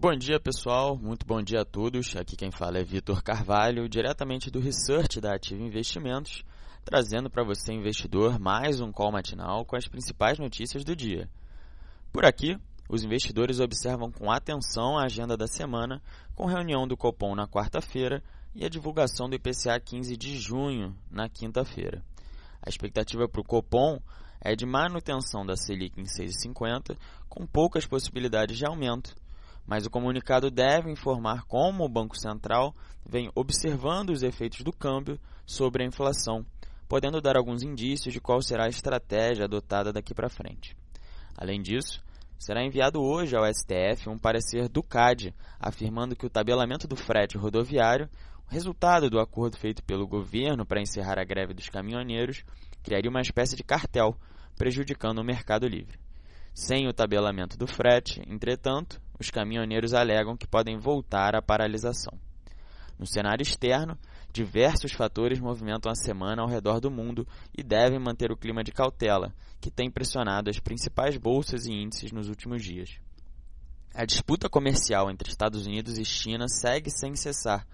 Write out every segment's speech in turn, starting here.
Bom dia, pessoal. Muito bom dia a todos. Aqui quem fala é Vitor Carvalho, diretamente do Research da Ativa Investimentos, trazendo para você, investidor, mais um call matinal com as principais notícias do dia. Por aqui, os investidores observam com atenção a agenda da semana, com reunião do Copom na quarta-feira e a divulgação do IPCA 15 de junho na quinta-feira. A expectativa para o Copom é de manutenção da Selic em 6,50, com poucas possibilidades de aumento mas o comunicado deve informar como o Banco Central vem observando os efeitos do câmbio sobre a inflação, podendo dar alguns indícios de qual será a estratégia adotada daqui para frente. Além disso, será enviado hoje ao STF um parecer do CAD, afirmando que o tabelamento do frete rodoviário, resultado do acordo feito pelo governo para encerrar a greve dos caminhoneiros, criaria uma espécie de cartel, prejudicando o mercado livre. Sem o tabelamento do frete, entretanto, os caminhoneiros alegam que podem voltar à paralisação. No cenário externo, diversos fatores movimentam a semana ao redor do mundo e devem manter o clima de cautela, que tem pressionado as principais bolsas e índices nos últimos dias. A disputa comercial entre Estados Unidos e China segue sem cessar,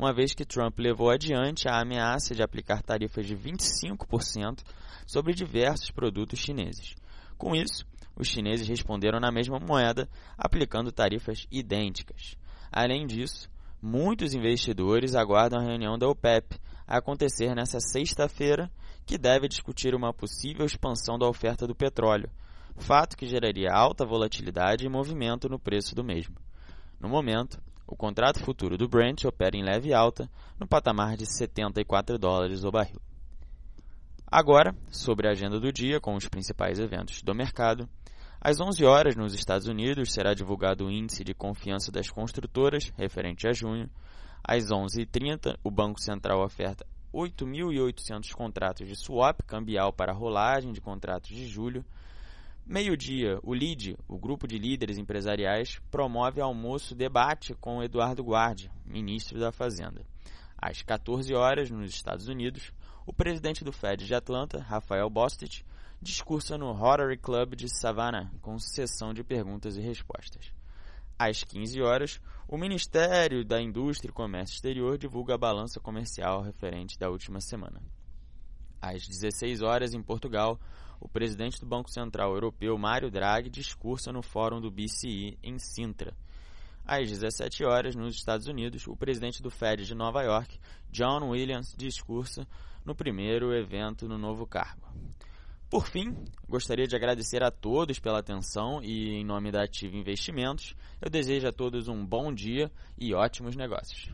uma vez que Trump levou adiante a ameaça de aplicar tarifas de 25% sobre diversos produtos chineses. Com isso, os chineses responderam na mesma moeda, aplicando tarifas idênticas. Além disso, muitos investidores aguardam a reunião da OPEP a acontecer nesta sexta-feira, que deve discutir uma possível expansão da oferta do petróleo, fato que geraria alta volatilidade e movimento no preço do mesmo. No momento, o contrato futuro do Brent opera em leve alta, no patamar de 74 dólares o barril. Agora, sobre a agenda do dia com os principais eventos do mercado. Às 11 horas, nos Estados Unidos, será divulgado o índice de confiança das construtoras, referente a junho. Às 11h30, o Banco Central oferta 8.800 contratos de swap cambial para rolagem de contratos de julho. Meio-dia, o LID, o Grupo de Líderes Empresariais, promove almoço debate com Eduardo Guardi, ministro da Fazenda. Às 14 horas, nos Estados Unidos, o presidente do Fed de Atlanta, Rafael Bostic, discursa no Rotary Club de Savannah com sessão de perguntas e respostas. Às 15 horas, o Ministério da Indústria e Comércio Exterior divulga a balança comercial referente da última semana. Às 16 horas, em Portugal, o presidente do Banco Central Europeu, Mário Draghi, discursa no Fórum do BCE em Sintra. Às 17 horas, nos Estados Unidos, o presidente do Fed de Nova York, John Williams, discursa no primeiro evento no novo cargo. Por fim, gostaria de agradecer a todos pela atenção e, em nome da Ativa Investimentos, eu desejo a todos um bom dia e ótimos negócios.